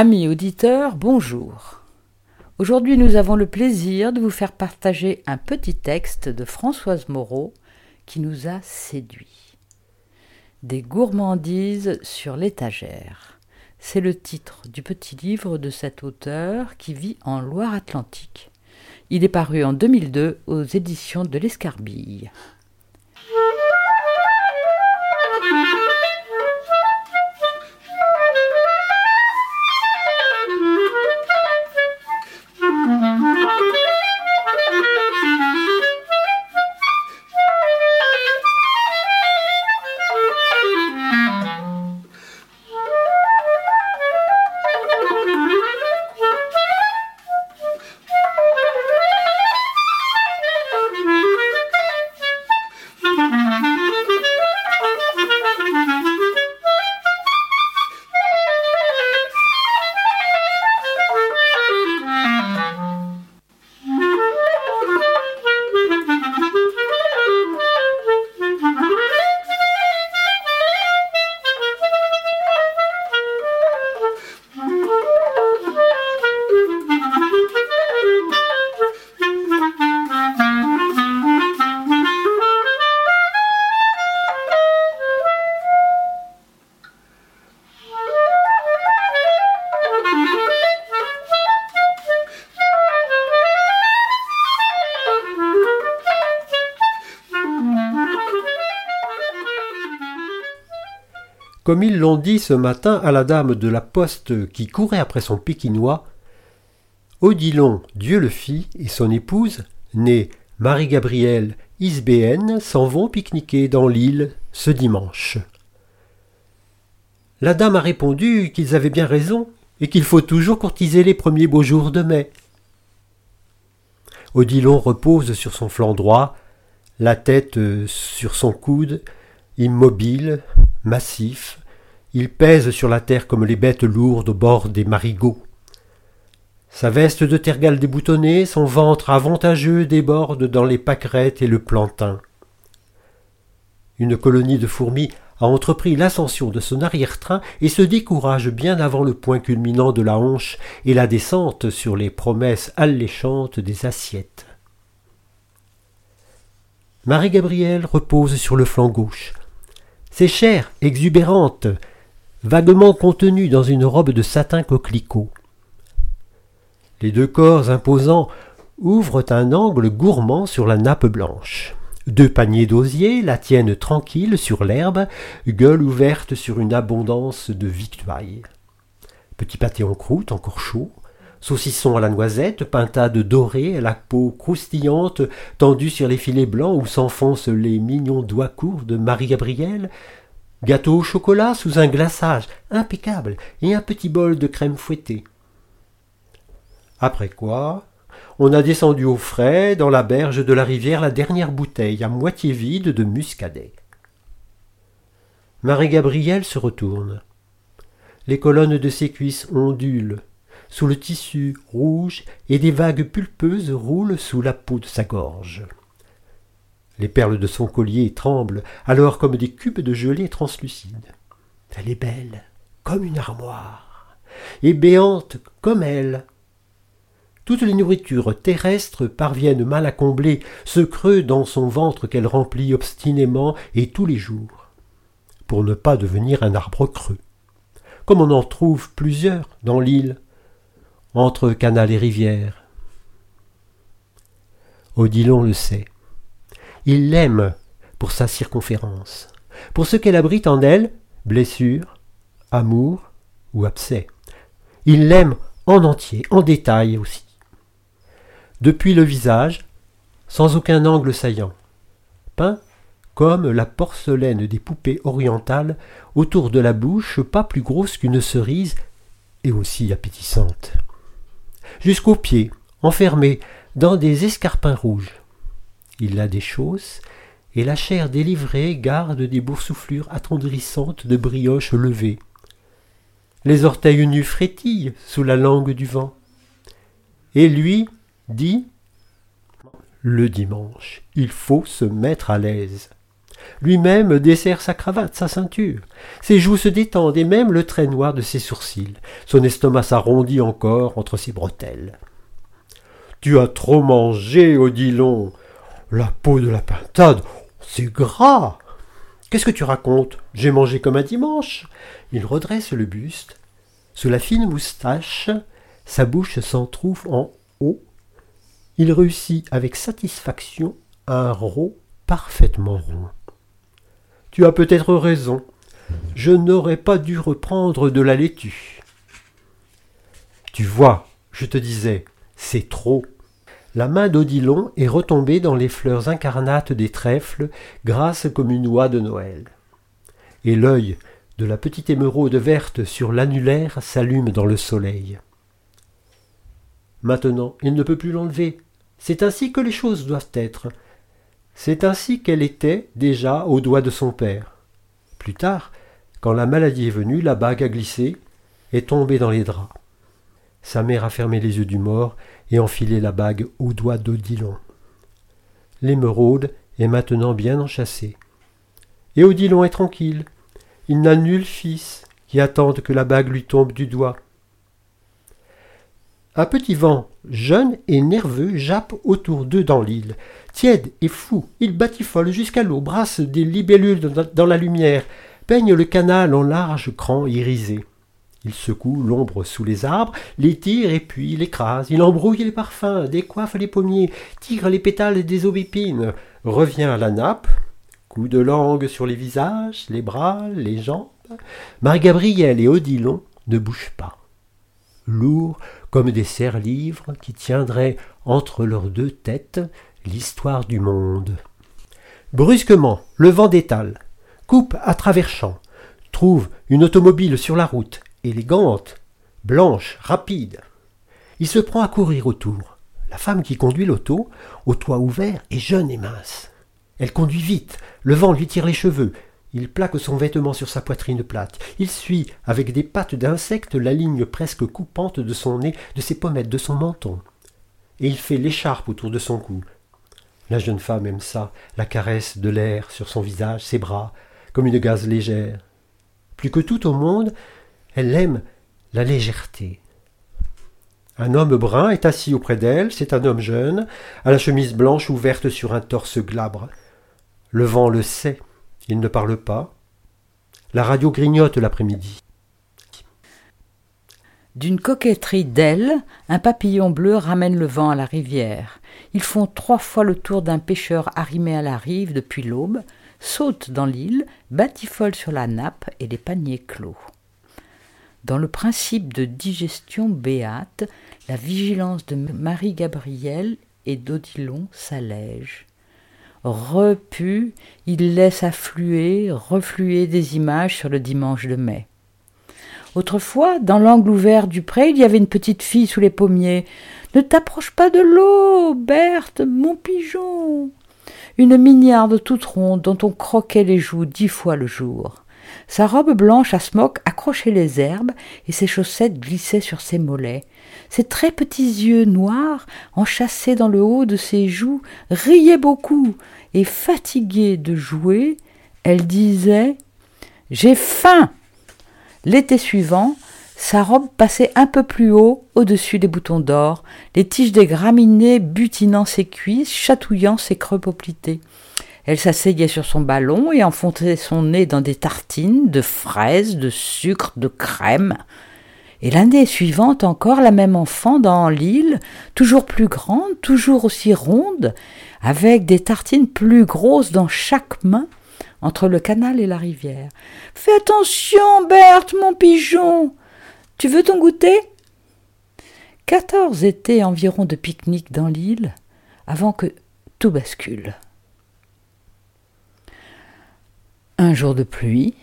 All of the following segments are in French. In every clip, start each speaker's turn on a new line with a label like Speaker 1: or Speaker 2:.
Speaker 1: Amis auditeurs, bonjour. Aujourd'hui, nous avons le plaisir de vous faire partager un petit texte de Françoise Moreau qui nous a séduits. Des gourmandises sur l'étagère. C'est le titre du petit livre de cet auteur qui vit en Loire-Atlantique. Il est paru en 2002 aux éditions de l'Escarbille.
Speaker 2: Comme ils l'ont dit ce matin à la dame de la poste qui courait après son pékinois, Odilon, Dieu le fit, et son épouse, née Marie-Gabrielle Isbéenne, s'en vont pique-niquer dans l'île ce dimanche. La dame a répondu qu'ils avaient bien raison et qu'il faut toujours courtiser les premiers beaux jours de mai. Odilon repose sur son flanc droit, la tête sur son coude, immobile, massif, il pèse sur la terre comme les bêtes lourdes au bord des marigots. Sa veste de tergale déboutonnée, son ventre avantageux déborde dans les pâquerettes et le plantain. Une colonie de fourmis a entrepris l'ascension de son arrière-train et se décourage bien avant le point culminant de la hanche et la descente sur les promesses alléchantes des assiettes. Marie-Gabrielle repose sur le flanc gauche. Ses chairs exubérantes, vaguement contenues dans une robe de satin coquelicot. Les deux corps imposants ouvrent un angle gourmand sur la nappe blanche. Deux paniers d'osier la tiennent tranquille sur l'herbe, gueule ouverte sur une abondance de victuailles. Petit pâté en croûte encore chaud, saucisson à la noisette, pintade dorée la peau croustillante tendue sur les filets blancs où s'enfoncent les mignons doigts courts de Marie-Gabrielle, gâteau au chocolat sous un glaçage impeccable et un petit bol de crème fouettée. Après quoi, on a descendu au frais dans la berge de la rivière la dernière bouteille à moitié vide de muscadet. Marie-Gabrielle se retourne. Les colonnes de ses cuisses ondulent sous le tissu rouge et des vagues pulpeuses roulent sous la peau de sa gorge. Les perles de son collier tremblent alors comme des cubes de gelée translucides. Elle est belle, comme une armoire, et béante comme elle. Toutes les nourritures terrestres parviennent mal à combler ce creux dans son ventre qu'elle remplit obstinément et tous les jours, pour ne pas devenir un arbre creux comme on en trouve plusieurs dans l'île, entre canal et rivière. Odilon le sait. Il l'aime pour sa circonférence, pour ce qu'elle abrite en elle, blessure, amour ou abcès. Il l'aime en entier, en détail aussi. Depuis le visage, sans aucun angle saillant, peint comme la porcelaine des poupées orientales autour de la bouche pas plus grosse qu'une cerise et aussi appétissante. Jusqu'aux pieds, enfermés dans des escarpins rouges. Il a des chausses et la chair délivrée garde des boursouflures attendrissantes de brioches levées. Les orteils nus frétillent sous la langue du vent. Et lui dit Le dimanche, il faut se mettre à l'aise. Lui-même desserre sa cravate, sa ceinture. Ses joues se détendent et même le trait noir de ses sourcils. Son estomac s'arrondit encore entre ses bretelles. Tu as trop mangé, Odilon. La peau de la pintade, c'est gras. Qu'est-ce que tu racontes? J'ai mangé comme un dimanche. Il redresse le buste. Sous la fine moustache, sa bouche s'en trouve en haut. Il réussit avec satisfaction un rot parfaitement rond. Tu as peut-être raison. Je n'aurais pas dû reprendre de la laitue. Tu vois, je te disais, c'est trop. La main d'Odilon est retombée dans les fleurs incarnates des trèfles, grasses comme une oie de Noël. Et l'œil de la petite émeraude verte sur l'annulaire s'allume dans le soleil. Maintenant, il ne peut plus l'enlever. C'est ainsi que les choses doivent être. C'est ainsi qu'elle était déjà au doigt de son père. Plus tard, quand la maladie est venue, la bague a glissé, est tombée dans les draps. Sa mère a fermé les yeux du mort et enfilé la bague au doigt d'Odilon. L'émeraude est maintenant bien enchâssée. Et Odilon est tranquille. Il n'a nul fils qui attende que la bague lui tombe du doigt. Un petit vent, jeune et nerveux, jappe autour d'eux dans l'île. Tiède et fou, il batifole jusqu'à l'eau, brasse des libellules dans la lumière, peigne le canal en larges crans irisés. Il secoue l'ombre sous les arbres, les tire et puis l'écrase. Il embrouille les parfums, décoiffe les pommiers, tire les pétales des aubépines, revient à la nappe, coup de langue sur les visages, les bras, les jambes. Marie-Gabrielle et Odilon ne bougent pas. Lourds comme des serres-livres qui tiendraient entre leurs deux têtes l'histoire du monde. Brusquement, le vent d'étale, coupe à travers champs, trouve une automobile sur la route, élégante, blanche, rapide. Il se prend à courir autour. La femme qui conduit l'auto, au toit ouvert, est jeune et mince. Elle conduit vite, le vent lui tire les cheveux, il plaque son vêtement sur sa poitrine plate. Il suit, avec des pattes d'insecte, la ligne presque coupante de son nez, de ses pommettes, de son menton. Et il fait l'écharpe autour de son cou. La jeune femme aime ça, la caresse de l'air sur son visage, ses bras, comme une gaze légère. Plus que tout au monde, elle aime la légèreté. Un homme brun est assis auprès d'elle, c'est un homme jeune, à la chemise blanche ouverte sur un torse glabre. Le vent le sait, il ne parle pas. La radio grignote l'après-midi.
Speaker 1: D'une coquetterie d'ailes, un papillon bleu ramène le vent à la rivière. Ils font trois fois le tour d'un pêcheur arrimé à la rive depuis l'aube, sautent dans l'île, batifolent sur la nappe et les paniers clos. Dans le principe de digestion béate, la vigilance de Marie-Gabrielle et d'Odilon s'allège repu, il laisse affluer, refluer des images sur le dimanche de mai. Autrefois, dans l'angle ouvert du pré, il y avait une petite fille sous les pommiers. Ne t'approche pas de l'eau, Berthe, mon pigeon. Une mignarde toute ronde dont on croquait les joues dix fois le jour. Sa robe blanche à smock accrochait les herbes et ses chaussettes glissaient sur ses mollets. Ses très petits yeux noirs, enchâssés dans le haut de ses joues, riaient beaucoup, et fatiguée de jouer, elle disait J'ai faim L'été suivant, sa robe passait un peu plus haut au-dessus des boutons d'or, les tiges des graminées butinant ses cuisses, chatouillant ses creux poplités. Elle s'asseyait sur son ballon et enfonçait son nez dans des tartines de fraises, de sucre, de crème. Et l'année suivante encore la même enfant dans l'île, toujours plus grande, toujours aussi ronde, avec des tartines plus grosses dans chaque main, entre le canal et la rivière. Fais attention, Berthe, mon pigeon. Tu veux ton goûter? Quatorze étés environ de pique-nique dans l'île, avant que tout bascule. Un jour de pluie,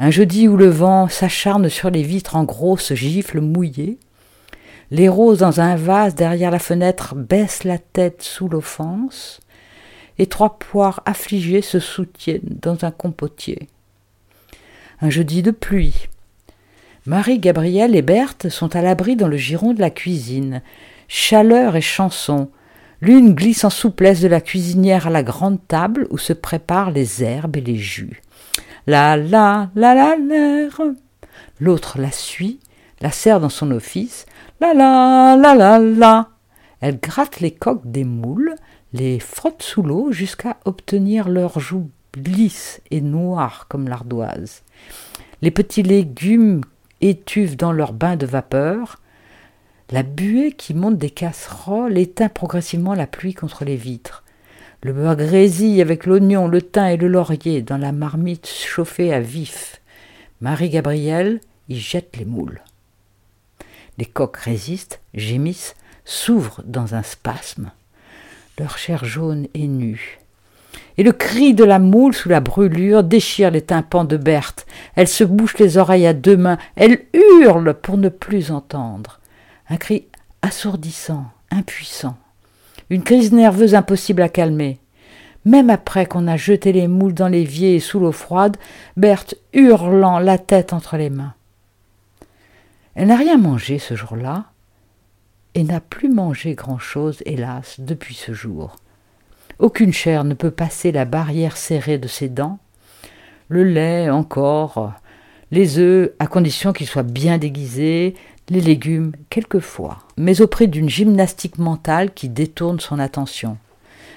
Speaker 1: un jeudi où le vent s'acharne sur les vitres en grosses gifles mouillées, les roses dans un vase derrière la fenêtre baissent la tête sous l'offense, et trois poires affligées se soutiennent dans un compotier. Un jeudi de pluie. Marie, Gabrielle et Berthe sont à l'abri dans le giron de la cuisine. Chaleur et chanson, L'une glisse en souplesse de la cuisinière à la grande table où se préparent les herbes et les jus. La la la la l'air. L'autre la suit, la serre dans son office. La la la la la. Elle gratte les coques des moules, les frotte sous l'eau jusqu'à obtenir leurs joues lisses et noires comme l'ardoise. Les petits légumes étuvent dans leur bain de vapeur. La buée qui monte des casseroles éteint progressivement la pluie contre les vitres. Le beurre grésille avec l'oignon, le thym et le laurier dans la marmite chauffée à vif. Marie-Gabrielle y jette les moules. Les coques résistent, gémissent, s'ouvrent dans un spasme. Leur chair jaune est nue. Et le cri de la moule sous la brûlure déchire les tympans de Berthe. Elle se bouche les oreilles à deux mains. Elle hurle pour ne plus entendre un cri assourdissant, impuissant, une crise nerveuse impossible à calmer. Même après qu'on a jeté les moules dans l'évier et sous l'eau froide, Berthe hurlant la tête entre les mains. Elle n'a rien mangé ce jour-là, et n'a plus mangé grand-chose, hélas, depuis ce jour. Aucune chair ne peut passer la barrière serrée de ses dents. Le lait encore, les œufs, à condition qu'ils soient bien déguisés, les légumes quelquefois, mais auprès d'une gymnastique mentale qui détourne son attention.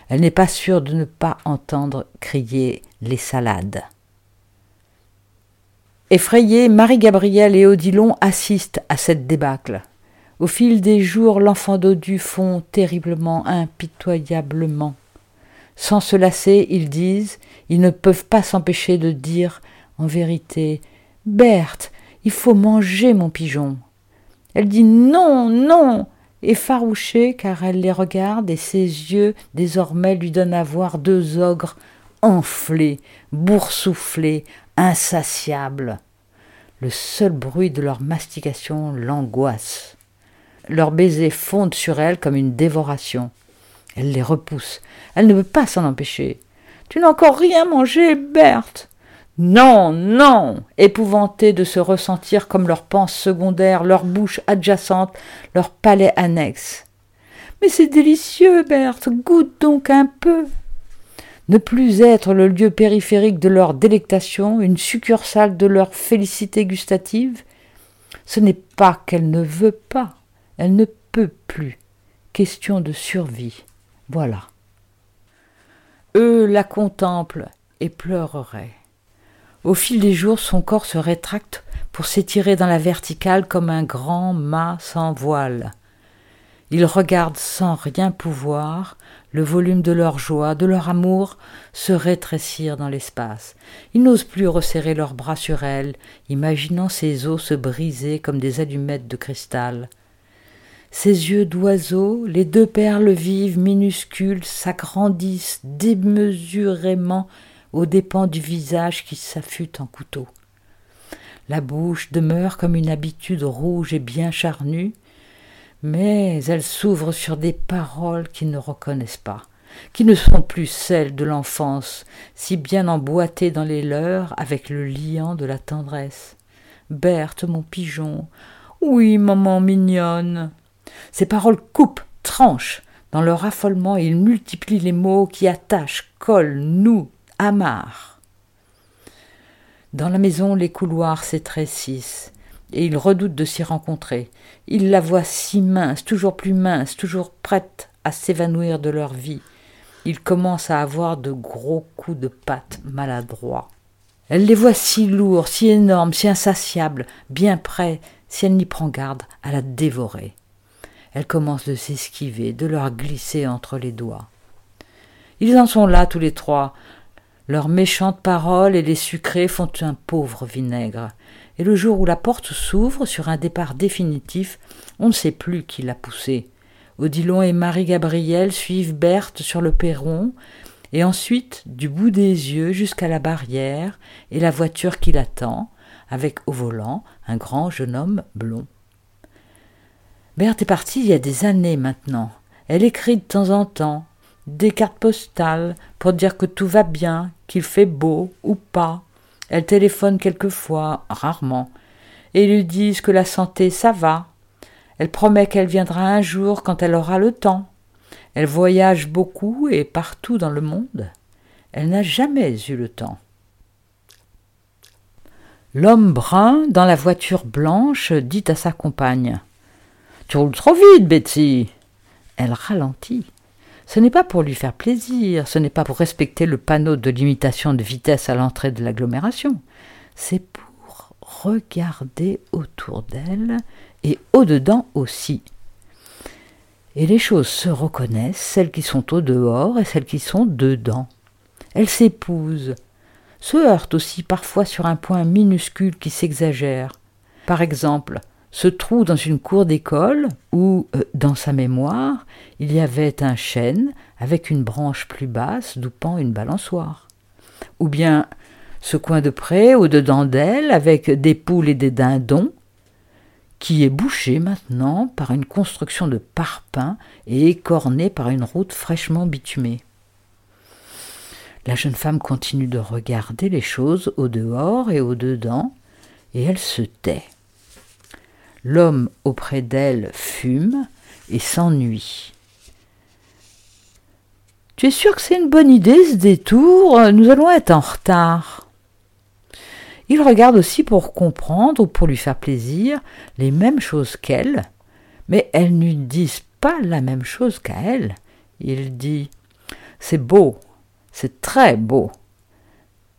Speaker 1: Elle n'est pas sûre de ne pas entendre crier les salades. Effrayée, Marie-Gabrielle et Odilon assistent à cette débâcle. Au fil des jours, l'enfant dodu fond terriblement, impitoyablement. Sans se lasser, ils disent, ils ne peuvent pas s'empêcher de dire, en vérité, Berthe, il faut manger mon pigeon. Elle dit non, non, effarouchée car elle les regarde et ses yeux désormais lui donnent à voir deux ogres enflés, boursouflés, insatiables. Le seul bruit de leur mastication l'angoisse. Leurs baisers fondent sur elle comme une dévoration. Elle les repousse. Elle ne peut pas s'en empêcher. Tu n'as encore rien mangé, Berthe. Non, non épouvantés de se ressentir comme leur panse secondaire, leur bouche adjacente, leur palais annexe. Mais c'est délicieux, Berthe, goûte donc un peu. Ne plus être le lieu périphérique de leur délectation, une succursale de leur félicité gustative, ce n'est pas qu'elle ne veut pas, elle ne peut plus. Question de survie. Voilà. Eux la contemplent et pleureraient. Au fil des jours, son corps se rétracte pour s'étirer dans la verticale comme un grand mât sans voile. Ils regardent sans rien pouvoir le volume de leur joie, de leur amour, se rétrécir dans l'espace. Ils n'osent plus resserrer leurs bras sur elle, imaginant ses os se briser comme des allumettes de cristal. Ses yeux d'oiseau, les deux perles vives minuscules, s'agrandissent démesurément aux dépens du visage qui s'affûte en couteau. La bouche demeure comme une habitude rouge et bien charnue, mais elle s'ouvre sur des paroles qu'ils ne reconnaissent pas, qui ne sont plus celles de l'enfance, si bien emboîtées dans les leurs avec le liant de la tendresse. Berthe, mon pigeon, oui, maman mignonne. Ces paroles coupent, tranchent. Dans leur affolement, ils multiplient les mots qui attachent, collent, nouent, Amar. Dans la maison, les couloirs s'étrécissent, et il redoute de s'y rencontrer. Il la voit si mince, toujours plus mince, toujours prête à s'évanouir de leur vie. il commence à avoir de gros coups de patte maladroits. Elle les voit si lourds, si énormes, si insatiables, bien prêts, si elle n'y prend garde, à la dévorer. Elle commence de s'esquiver, de leur glisser entre les doigts. Ils en sont là tous les trois. Leurs méchantes paroles et les sucrés font un pauvre vinaigre. Et le jour où la porte s'ouvre sur un départ définitif, on ne sait plus qui l'a poussé. Odilon et Marie-Gabrielle suivent Berthe sur le perron, et ensuite du bout des yeux jusqu'à la barrière et la voiture qui l'attend, avec au volant un grand jeune homme blond. Berthe est partie il y a des années maintenant. Elle écrit de temps en temps des cartes postales pour dire que tout va bien, qu'il fait beau ou pas. Elle téléphone quelquefois, rarement, et lui disent que la santé ça va, elle promet qu'elle viendra un jour quand elle aura le temps. Elle voyage beaucoup et partout dans le monde. Elle n'a jamais eu le temps. L'homme brun, dans la voiture blanche, dit à sa compagne Tu roules trop vite, Betsy. Elle ralentit. Ce n'est pas pour lui faire plaisir, ce n'est pas pour respecter le panneau de limitation de vitesse à l'entrée de l'agglomération. C'est pour regarder autour d'elle et au-dedans aussi. Et les choses se reconnaissent, celles qui sont au dehors et celles qui sont dedans. Elles s'épousent, se heurtent aussi parfois sur un point minuscule qui s'exagère. Par exemple, ce trou dans une cour d'école où, euh, dans sa mémoire, il y avait un chêne avec une branche plus basse d'où pend une balançoire. Ou bien ce coin de pré au-dedans d'elle avec des poules et des dindons qui est bouché maintenant par une construction de parpaings et écorné par une route fraîchement bitumée. La jeune femme continue de regarder les choses au dehors et au dedans, et elle se tait. L'homme auprès d'elle fume et s'ennuie. Tu es sûr que c'est une bonne idée ce détour? Nous allons être en retard. Il regarde aussi pour comprendre ou pour lui faire plaisir les mêmes choses qu'elle, mais elles ne disent pas la même chose qu'à elle. Il dit C'est beau, c'est très beau,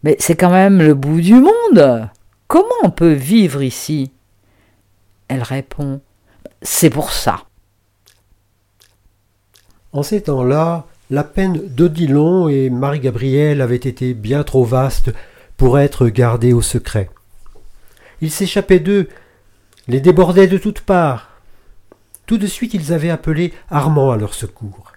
Speaker 1: mais c'est quand même le bout du monde. Comment on peut vivre ici? Elle répond C'est pour ça.
Speaker 2: En ces temps-là, la peine d'Odilon et Marie-Gabrielle avait été bien trop vaste pour être gardés au secret. Ils s'échappaient d'eux, les débordaient de toutes parts. Tout de suite ils avaient appelé Armand à leur secours.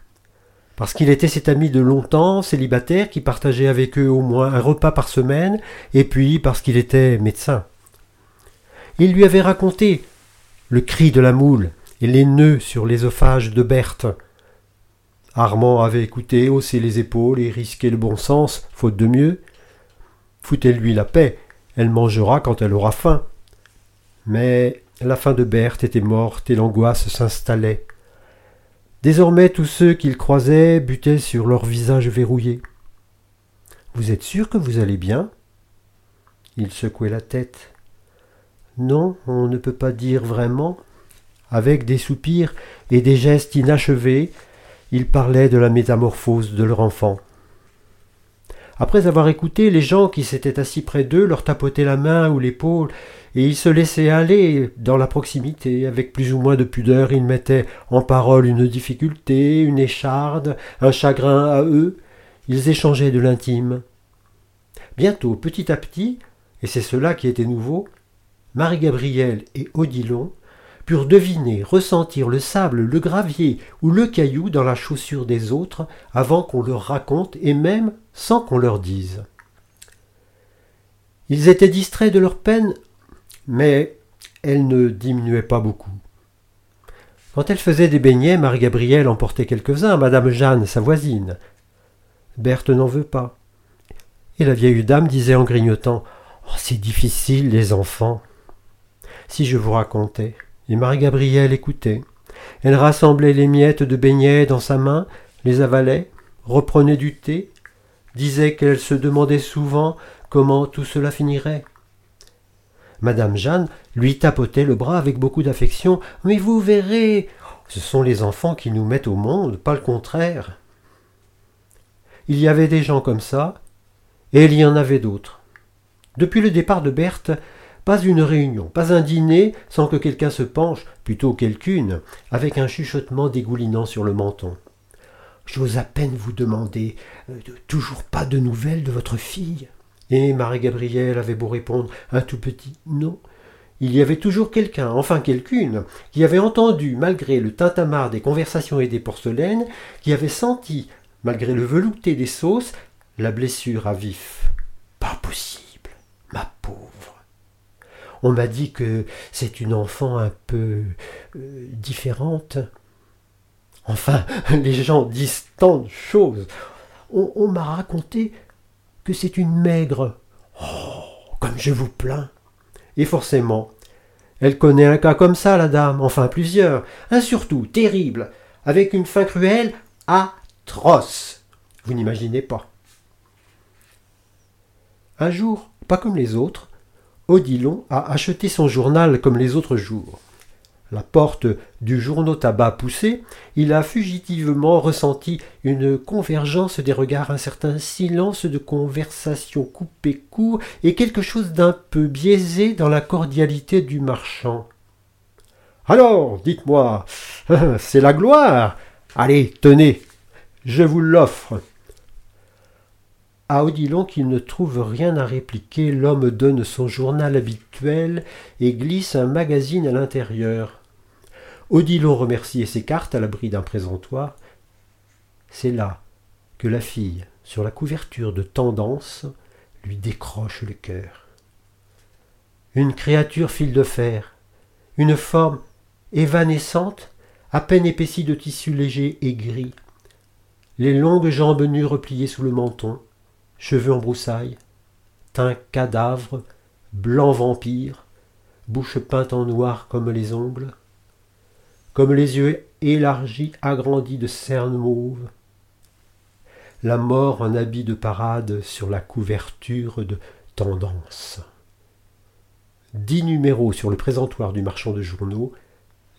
Speaker 2: Parce qu'il était cet ami de longtemps, célibataire, qui partageait avec eux au moins un repas par semaine, et puis parce qu'il était médecin. Il lui avait raconté le cri de la moule et les nœuds sur l'ésophage de Berthe. Armand avait écouté, haussé les épaules et risqué le bon sens, faute de mieux. Foutez-lui la paix, elle mangera quand elle aura faim. Mais la faim de Berthe était morte et l'angoisse s'installait. Désormais tous ceux qu'il croisait butaient sur leur visage verrouillé. Vous êtes sûr que vous allez bien? Il secouait la tête. Non, on ne peut pas dire vraiment. Avec des soupirs et des gestes inachevés, il parlait de la métamorphose de leur enfant. Après avoir écouté, les gens qui s'étaient assis près d'eux leur tapotaient la main ou l'épaule, et ils se laissaient aller dans la proximité. Avec plus ou moins de pudeur, ils mettaient en parole une difficulté, une écharde, un chagrin à eux. Ils échangeaient de l'intime. Bientôt, petit à petit, et c'est cela qui était nouveau, Marie-Gabrielle et Odilon purent deviner, ressentir le sable, le gravier ou le caillou dans la chaussure des autres avant qu'on leur raconte et même sans qu'on leur dise. Ils étaient distraits de leur peine, mais elle ne diminuait pas beaucoup. Quand elle faisait des beignets, Marie-Gabrielle en portait quelques-uns à Madame Jeanne, sa voisine. Berthe n'en veut pas. Et la vieille dame disait en grignotant Oh, c'est difficile, les enfants. Si je vous racontais et Marie-Gabrielle écoutait. Elle rassemblait les miettes de beignets dans sa main, les avalait, reprenait du thé, disait qu'elle se demandait souvent comment tout cela finirait. Madame Jeanne lui tapotait le bras avec beaucoup d'affection. Mais vous verrez, ce sont les enfants qui nous mettent au monde, pas le contraire. il y avait des gens comme ça, et il y en avait d'autres. Depuis le départ de Berthe, pas une réunion, pas un dîner sans que quelqu'un se penche, plutôt quelqu'une, avec un chuchotement dégoulinant sur le menton. J'ose à peine vous demander euh, toujours pas de nouvelles de votre fille. Et Marie-Gabrielle avait beau répondre un tout petit non. Il y avait toujours quelqu'un, enfin quelqu'une, qui avait entendu, malgré le tintamarre des conversations et des porcelaines, qui avait senti, malgré le velouté des sauces, la blessure à vif. Pas possible, ma pauvre. On m'a dit que c'est une enfant un peu euh, différente. Enfin, les gens disent tant de choses. On, m'a raconté que c'est une maigre. Oh, comme je vous plains. Et forcément, elle connaît un cas comme ça, la dame, enfin plusieurs, un surtout terrible, avec une fin cruelle atroce. Vous n'imaginez pas. Un jour, pas comme les autres, Odilon a acheté son journal comme les autres jours. La porte du journaux tabac poussée, il a fugitivement ressenti une convergence des regards, un certain silence de conversation coupé court et quelque chose d'un peu biaisé dans la cordialité du marchand. Alors, dites-moi, c'est la gloire. Allez, tenez, je vous l'offre. À Odilon qui ne trouve rien à répliquer, l'homme donne son journal habituel et glisse un magazine à l'intérieur. Odilon remercie et s'écarte à l'abri d'un présentoir. C'est là que la fille, sur la couverture de tendance, lui décroche le cœur. Une créature fil de fer, une forme évanescente, à peine épaissie de tissu léger et gris, les longues jambes nues repliées sous le menton, cheveux en broussailles, teint cadavre, blanc vampire, bouche peinte en noir comme les ongles, comme les yeux élargis, agrandis de cernes mauves, la mort en habit de parade sur la couverture de tendance. Dix numéros sur le présentoir du marchand de journaux.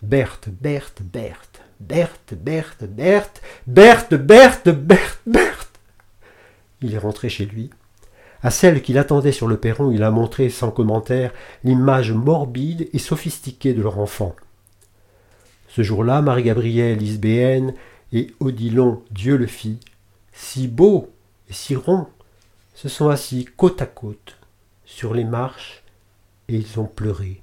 Speaker 2: Berthe, Berthe, Berthe, Berthe, Berthe, Berthe, Berthe, Berthe, Berthe, Berthe. Il est rentré chez lui. À celle qui l'attendait sur le perron, il a montré sans commentaire l'image morbide et sophistiquée de leur enfant. Ce jour-là, Marie-Gabrielle Isbéenne et Odilon Dieu le fit, si beaux et si ronds, se sont assis côte à côte sur les marches et ils ont pleuré.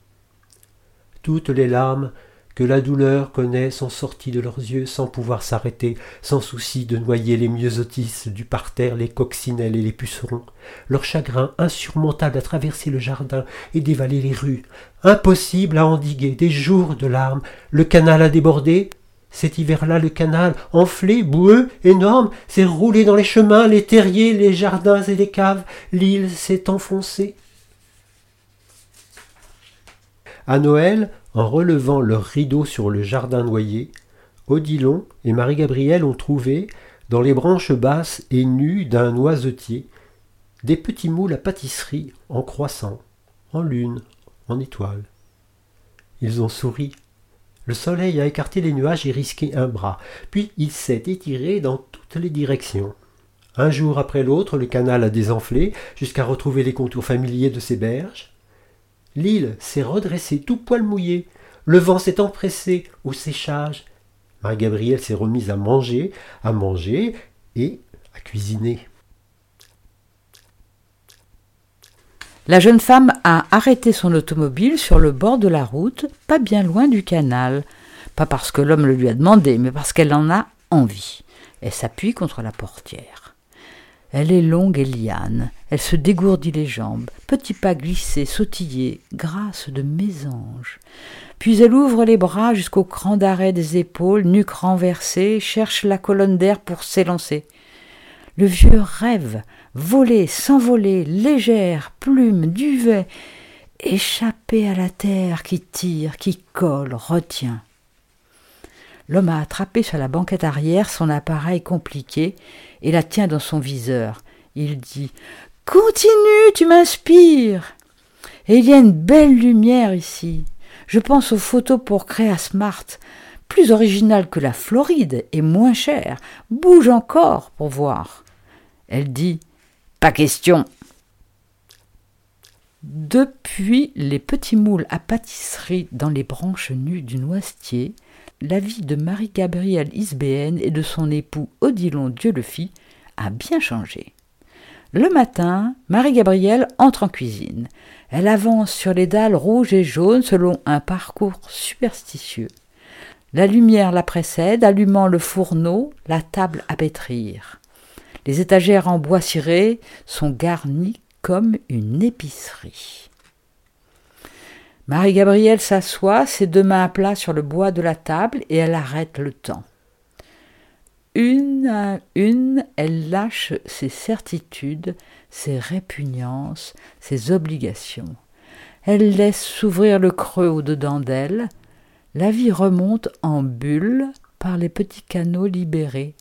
Speaker 2: Toutes les larmes que la douleur connaît sont sorties de leurs yeux sans pouvoir s'arrêter, sans souci de noyer les myosotis du parterre, les coccinelles et les pucerons, leur chagrin insurmontable à traverser le jardin et dévaler les rues, impossible à endiguer, des jours de larmes, le canal a débordé, cet hiver-là, le canal, enflé, boueux, énorme, s'est roulé dans les chemins, les terriers, les jardins et les caves, l'île s'est enfoncée. À Noël, en relevant leurs rideaux sur le jardin noyer, Odilon et Marie-Gabrielle ont trouvé, dans les branches basses et nues d'un noisetier, des petits moules à pâtisserie en croissant, en lune, en étoile. Ils ont souri. Le soleil a écarté les nuages et risqué un bras, puis il s'est étiré dans toutes les directions. Un jour après l'autre, le canal a désenflé jusqu'à retrouver les contours familiers de ses berges. L'île s'est redressée tout poil mouillé. Le vent s'est empressé au séchage. Marie-Gabrielle s'est remise à manger, à manger et à cuisiner.
Speaker 1: La jeune femme a arrêté son automobile sur le bord de la route, pas bien loin du canal. Pas parce que l'homme le lui a demandé, mais parce qu'elle en a envie. Elle s'appuie contre la portière. Elle est longue et liane, elle se dégourdit les jambes, petits pas glissés, sautillés, grâce de mésange. Puis elle ouvre les bras jusqu'au cran d'arrêt des épaules, nuque renversée, cherche la colonne d'air pour s'élancer. Le vieux rêve, voler, s'envoler, légère, plume, duvet, échapper à la terre qui tire, qui colle, retient. L'homme a attrapé sur la banquette arrière son appareil compliqué et la tient dans son viseur. Il dit Continue, tu m'inspires. Et il y a une belle lumière ici. Je pense aux photos pour Créa Smart, plus originales que la Floride et moins chères. Bouge encore pour voir. Elle dit Pas question. Depuis les petits moules à pâtisserie dans les branches nues du noisetier, la vie de Marie-Gabrielle Isbéenne et de son époux Odilon Dieu le fit a bien changé. Le matin, Marie-Gabrielle entre en cuisine. Elle avance sur les dalles rouges et jaunes selon un parcours superstitieux. La lumière la précède, allumant le fourneau, la table à pétrir. Les étagères en bois ciré sont garnies comme une épicerie. Marie-Gabrielle s'assoit, ses deux mains à plat sur le bois de la table, et elle arrête le temps. Une à une, elle lâche ses certitudes, ses répugnances, ses obligations. Elle laisse s'ouvrir le creux au-dedans d'elle. La vie remonte en bulles par les petits canaux libérés.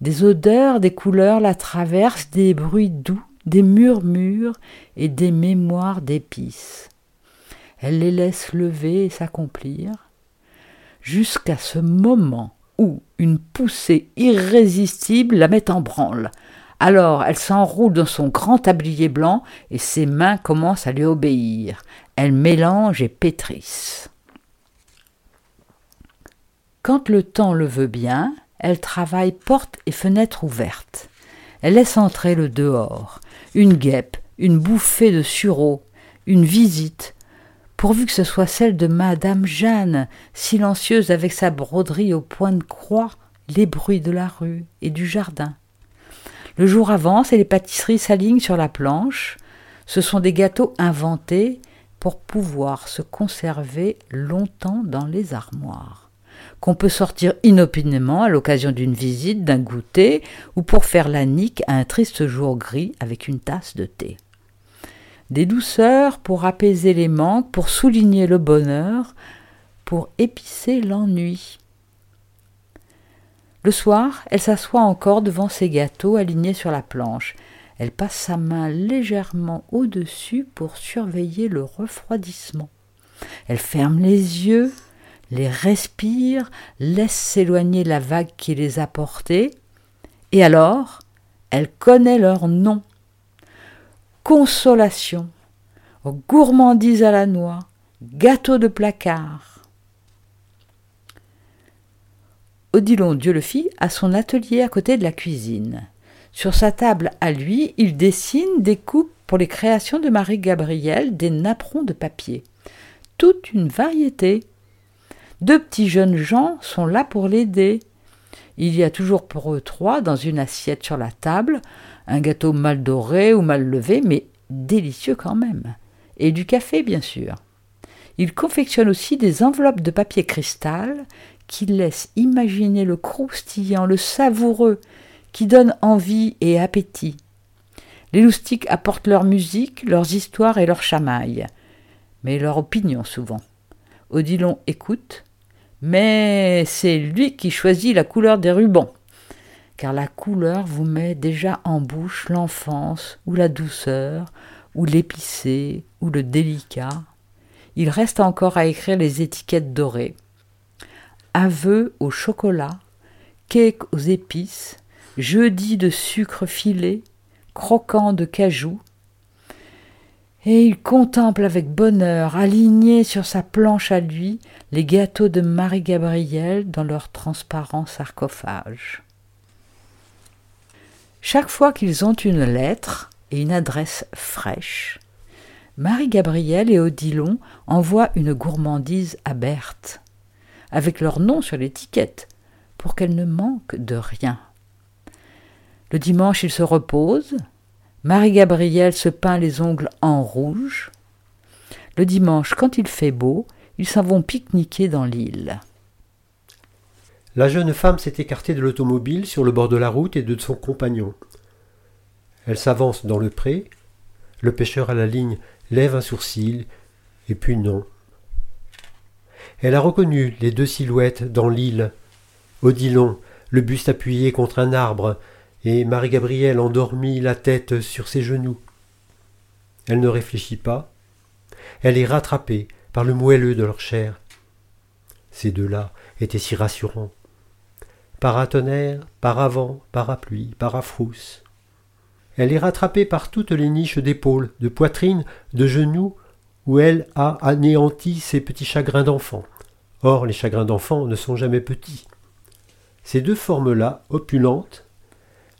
Speaker 1: Des odeurs, des couleurs la traversent, des bruits doux, des murmures et des mémoires d'épices. Elle les laisse lever et s'accomplir, jusqu'à ce moment où une poussée irrésistible la met en branle. Alors elle s'enroule dans son grand tablier blanc et ses mains commencent à lui obéir. Elle mélange et pétrisse. Quand le temps le veut bien, elle travaille porte et fenêtre ouvertes. Elle laisse entrer le dehors, une guêpe, une bouffée de sureau, une visite, pourvu que ce soit celle de Madame Jeanne, silencieuse avec sa broderie au point de croix, les bruits de la rue et du jardin. Le jour avance et les pâtisseries s'alignent sur la planche. Ce sont des gâteaux inventés pour pouvoir se conserver longtemps dans les armoires qu'on peut sortir inopinément à l'occasion d'une visite, d'un goûter, ou pour faire la nique à un triste jour gris avec une tasse de thé. Des douceurs pour apaiser les manques, pour souligner le bonheur, pour épicer l'ennui. Le soir, elle s'assoit encore devant ses gâteaux alignés sur la planche. Elle passe sa main légèrement au-dessus pour surveiller le refroidissement. Elle ferme les yeux les respire, laisse s'éloigner la vague qui les a portés, et alors elle connaît leur nom. Consolation, gourmandise à la noix, gâteau de placard. Odilon Dieu le fit a son atelier à côté de la cuisine. Sur sa table à lui, il dessine, découpe pour les créations de Marie-Gabrielle des napperons de papier. Toute une variété. Deux petits jeunes gens sont là pour l'aider. Il y a toujours pour eux trois dans une assiette sur la table, un gâteau mal doré ou mal levé, mais délicieux quand même. Et du café, bien sûr. Il confectionne aussi des enveloppes de papier cristal qui laissent imaginer le croustillant, le savoureux, qui donne envie et appétit. Les loustiques apportent leur musique, leurs histoires et leurs chamailles, mais leur opinion souvent. Odilon écoute, mais c'est lui qui choisit la couleur des rubans, car la couleur vous met déjà en bouche l'enfance ou la douceur, ou l'épicé, ou le délicat. Il reste encore à écrire les étiquettes dorées. Aveu au chocolat, cake aux épices, jeudi de sucre filé, croquant de cajou, et il contemple avec bonheur, aligné sur sa planche à lui, les gâteaux de Marie-Gabrielle dans leur transparent sarcophage. Chaque fois qu'ils ont une lettre et une adresse fraîche, Marie-Gabrielle et Odilon envoient une gourmandise à Berthe, avec leur nom sur l'étiquette, pour qu'elle ne manque de rien. Le dimanche, ils se reposent, Marie-Gabrielle se peint les ongles en rouge. Le dimanche, quand il fait beau, ils s'en vont pique-niquer dans l'île.
Speaker 2: La jeune femme s'est écartée de l'automobile sur le bord de la route et de son compagnon. Elle s'avance dans le pré. Le pêcheur à la ligne lève un sourcil, et puis non. Elle a reconnu les deux silhouettes dans l'île. Odilon, le buste appuyé contre un arbre, et Marie-Gabrielle endormit la tête sur ses genoux. Elle ne réfléchit pas. Elle est rattrapée par le moelleux de leur chair. Ces deux-là étaient si rassurants. Paratonnerre, paravent, parapluie, parafrousse. Elle est rattrapée par toutes les niches d'épaule, de poitrine, de genoux, où elle a anéanti ses petits chagrins d'enfant. Or, les chagrins d'enfant ne sont jamais petits. Ces deux formes-là, opulentes,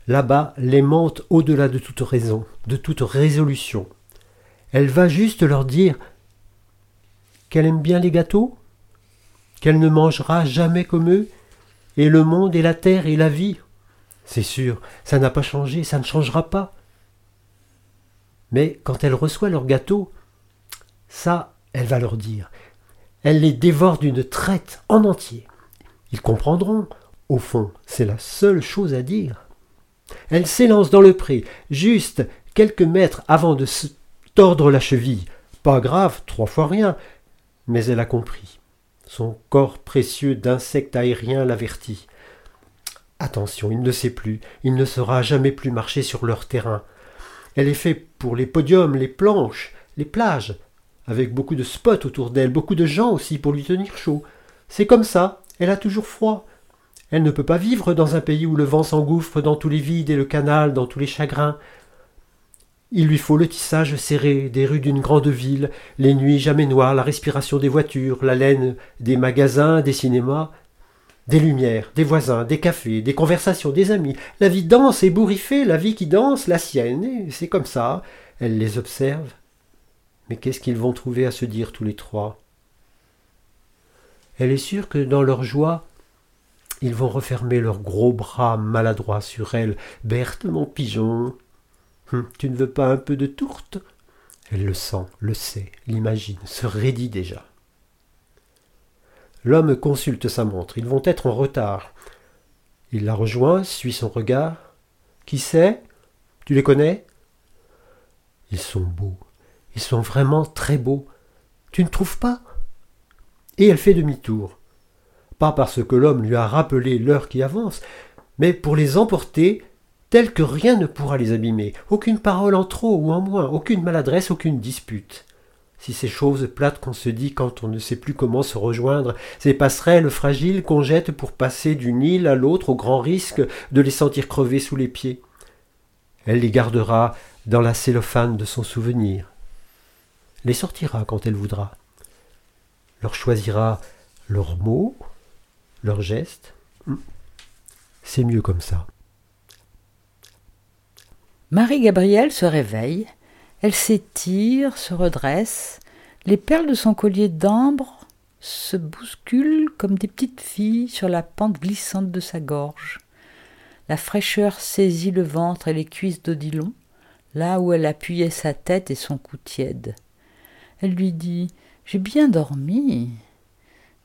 Speaker 2: là-bas, l'aimantent au-delà de toute raison, de toute résolution. Elle va juste leur dire qu'elle aime bien les gâteaux, qu'elle ne mangera jamais comme eux, et le monde et la terre et la vie. C'est sûr, ça n'a pas changé, ça ne changera pas. Mais quand elle reçoit leurs gâteaux, ça, elle va leur dire. Elle les dévore d'une traite en entier. Ils comprendront. Au fond, c'est la seule chose à dire. Elle s'élance dans le pré, juste quelques mètres avant de se tordre la cheville. Pas grave, trois fois rien. Mais elle a compris. Son corps précieux d'insecte aérien l'avertit. Attention, il ne sait plus, il ne saura jamais plus marcher sur leur terrain. Elle est faite pour les podiums, les planches, les plages, avec beaucoup de spots autour d'elle, beaucoup de gens aussi pour lui tenir chaud. C'est comme ça, elle a toujours froid. Elle ne peut pas vivre dans un pays où le vent s'engouffre dans tous les vides et le canal dans tous les chagrins. Il lui faut le tissage serré des rues d'une grande ville, les nuits jamais noires, la respiration des voitures, la laine des magasins, des cinémas, des lumières, des voisins, des cafés, des conversations, des amis. La vie danse et bourriffée, la vie qui danse, la sienne, et c'est comme ça. Elle les observe. Mais qu'est-ce qu'ils vont trouver à se dire tous les trois? Elle est sûre que dans leur joie, ils vont refermer leurs gros bras maladroits sur elle. Berthe, mon pigeon, Hum, tu ne veux pas un peu de tourte? Elle le sent, le sait, l'imagine, se raidit déjà. L'homme consulte sa montre. Ils vont être en retard. Il la rejoint, suit son regard. Qui c'est? Tu les connais? Ils sont beaux. Ils sont vraiment très beaux. Tu ne trouves pas? Et elle fait demi-tour. Pas parce que l'homme lui a rappelé l'heure qui avance, mais pour les emporter tels que rien ne pourra les abîmer, aucune parole en trop ou en moins, aucune maladresse, aucune dispute. Si ces choses plates qu'on se dit quand on ne sait plus comment se rejoindre, ces passerelles fragiles qu'on jette pour passer d'une île à l'autre au grand risque de les sentir crever sous les pieds. Elle les gardera dans la cellophane de son souvenir, les sortira quand elle voudra, leur choisira leurs mots, leurs gestes. C'est mieux comme ça.
Speaker 1: Marie-Gabrielle se réveille, elle s'étire, se redresse, les perles de son collier d'ambre se bousculent comme des petites filles sur la pente glissante de sa gorge. La fraîcheur saisit le ventre et les cuisses d'Odilon, là où elle appuyait sa tête et son cou tiède. Elle lui dit J'ai bien dormi.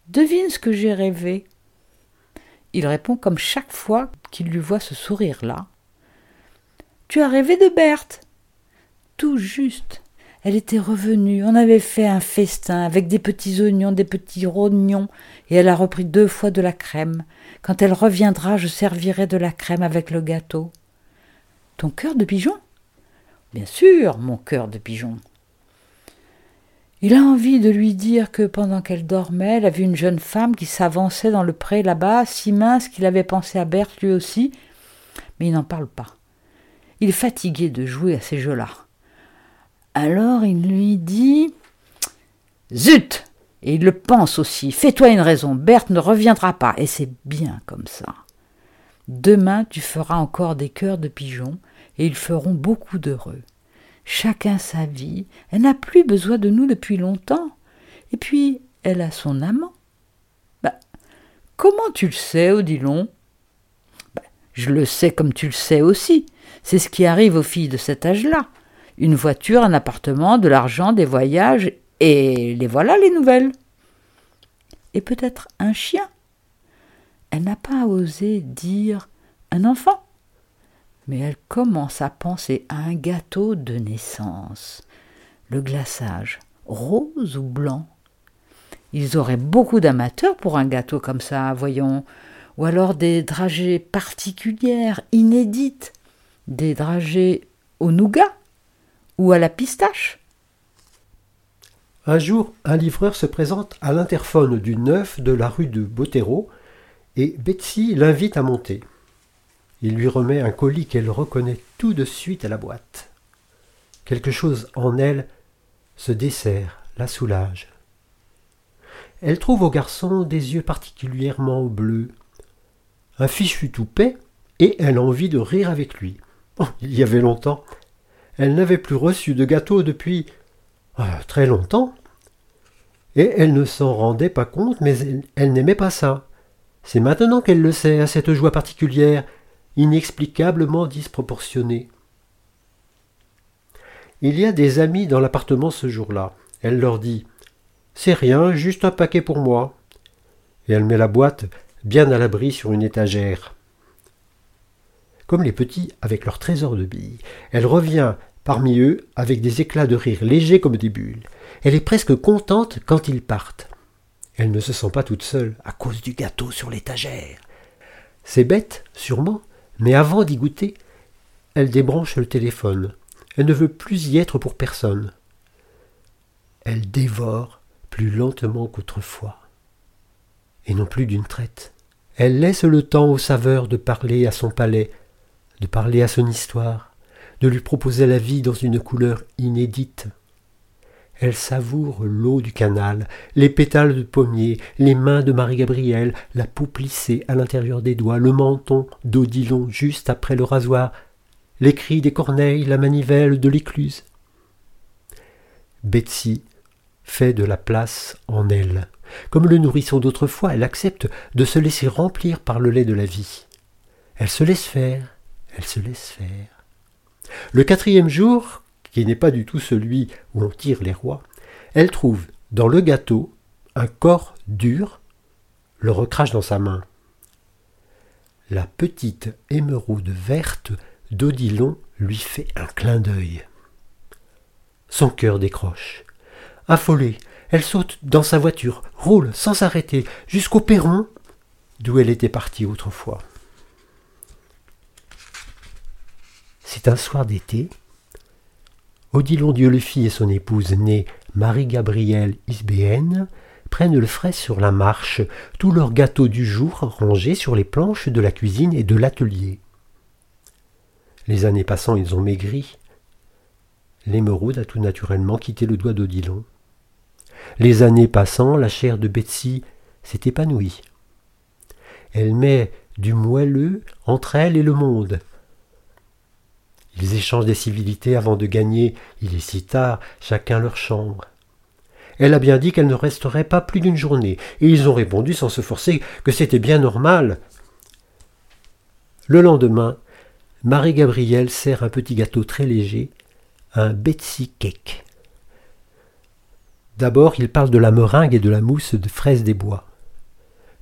Speaker 1: Devine ce que j'ai rêvé. Il répond comme chaque fois qu'il lui voit ce sourire-là tu as rêvé de Berthe? Tout juste. Elle était revenue, on avait fait un festin avec des petits oignons, des petits rognons, et elle a repris deux fois de la crème. Quand elle reviendra, je servirai de la crème avec le gâteau. Ton cœur de pigeon? Bien sûr, mon cœur de pigeon. Il a envie de lui dire que pendant qu'elle dormait, elle a vu une jeune femme qui s'avançait dans le pré là-bas, si mince qu'il avait pensé à Berthe lui aussi, mais il n'en parle pas. Il est fatigué de jouer à ces jeux-là. Alors il lui dit Zut Et il le pense aussi. Fais-toi une raison. Berthe ne reviendra pas. Et c'est bien comme ça. Demain, tu feras encore des cœurs de pigeons et ils feront beaucoup d'heureux. Chacun sa vie. Elle n'a plus besoin de nous depuis longtemps. Et puis, elle a son amant. Bah, comment tu le sais, Odilon? Bah, Je le sais comme tu le sais aussi. C'est ce qui arrive aux filles de cet âge-là. Une voiture, un appartement, de l'argent, des voyages, et les voilà les nouvelles. Et peut-être un chien. Elle n'a pas osé dire un enfant. Mais elle commence à penser à un gâteau de naissance. Le glaçage, rose ou blanc Ils auraient beaucoup d'amateurs pour un gâteau comme ça, voyons. Ou alors des dragées particulières, inédites des dragées au nougat ou à la pistache.
Speaker 2: Un jour, un livreur se présente à l'interphone du neuf de la rue de Bottero et Betsy l'invite à monter. Il lui remet un colis qu'elle reconnaît tout de suite à la boîte. Quelque chose en elle se dessert, la soulage. Elle trouve au garçon des yeux particulièrement bleus, un fichu toupet, et elle a envie de rire avec lui. Il y avait longtemps. Elle n'avait plus reçu de gâteau depuis ah, très longtemps. Et elle ne s'en rendait pas compte, mais elle, elle n'aimait pas ça. C'est maintenant qu'elle le sait, à cette joie particulière, inexplicablement disproportionnée. Il y a des amis dans l'appartement ce jour-là. Elle leur dit C'est rien, juste un paquet pour moi. Et elle met la boîte bien à l'abri sur une étagère. Comme les petits avec leur trésor de billes, elle revient parmi eux avec des éclats de rire légers comme des bulles. Elle est presque contente quand ils partent. Elle ne se sent pas toute seule à cause du gâteau sur l'étagère. C'est bête, sûrement, mais avant d'y goûter, elle débranche le téléphone. Elle ne veut plus y être pour personne. Elle dévore plus lentement qu'autrefois, et non plus d'une traite. Elle laisse le temps aux saveurs de parler à son palais, de parler à son histoire, de lui proposer la vie dans une couleur inédite. Elle savoure l'eau du canal, les pétales de pommier, les mains de Marie-Gabrielle, la peau plissée à l'intérieur des doigts, le menton d'Odilon juste après le rasoir, les cris des corneilles, la manivelle de l'écluse. Betsy fait de la place en elle. Comme le nourrisson d'autrefois, elle accepte de se laisser remplir par le lait de la vie. Elle se laisse faire, elle se laisse faire. Le quatrième jour, qui n'est pas du tout celui où on tire les rois, elle trouve dans le gâteau un corps dur, le recrache dans sa main. La petite émeraude verte d'Odilon lui fait un clin d'œil. Son cœur décroche. Affolée, elle saute dans sa voiture, roule sans s'arrêter jusqu'au perron d'où elle était partie autrefois. C'est un soir d'été, Odilon Dieulefit et son épouse née Marie-Gabrielle Isbéenne prennent le frais sur la marche, tous leurs gâteaux du jour rangés sur les planches de la cuisine et de l'atelier. Les années passant, ils ont maigri. L'émeraude a tout naturellement quitté le doigt d'Odilon. Les années passant, la chair de Betsy s'est épanouie. Elle met du moelleux entre elle et le monde, ils échangent des civilités avant de gagner, il est si tard, chacun leur chambre. Elle a bien dit qu'elle ne resterait pas plus d'une journée, et ils ont répondu sans se forcer que c'était bien normal. Le lendemain, Marie-Gabrielle sert un petit gâteau très léger, un Betsy cake. D'abord, il parle de la meringue et de la mousse de fraises des bois.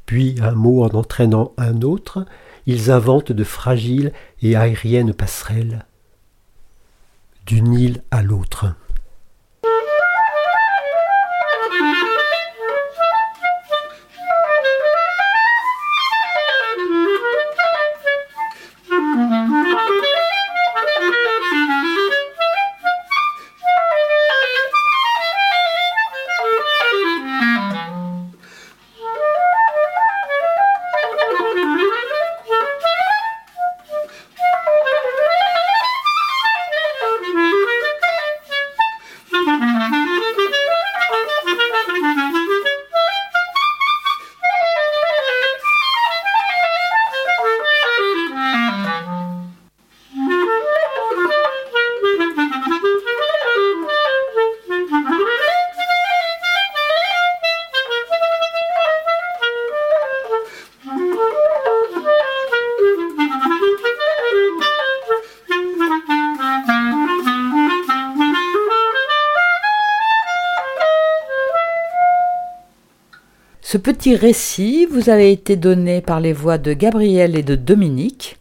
Speaker 2: Puis, un mot en entraînant un autre, ils inventent de fragiles et aériennes passerelles d'une île à l'autre.
Speaker 1: Ce petit récit vous avait été donné par les voix de Gabriel et de Dominique,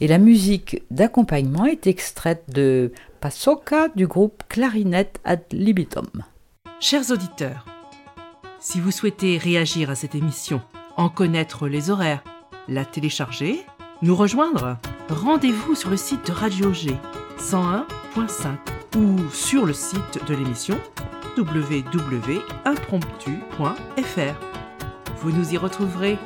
Speaker 1: et la musique d'accompagnement est extraite de Pasoka du groupe Clarinette ad libitum.
Speaker 3: Chers auditeurs, si vous souhaitez réagir à cette émission, en connaître les horaires, la télécharger, nous rejoindre, rendez-vous sur le site de Radio G 101.5 ou sur le site de l'émission www.impromptu.fr. Vous nous y retrouverez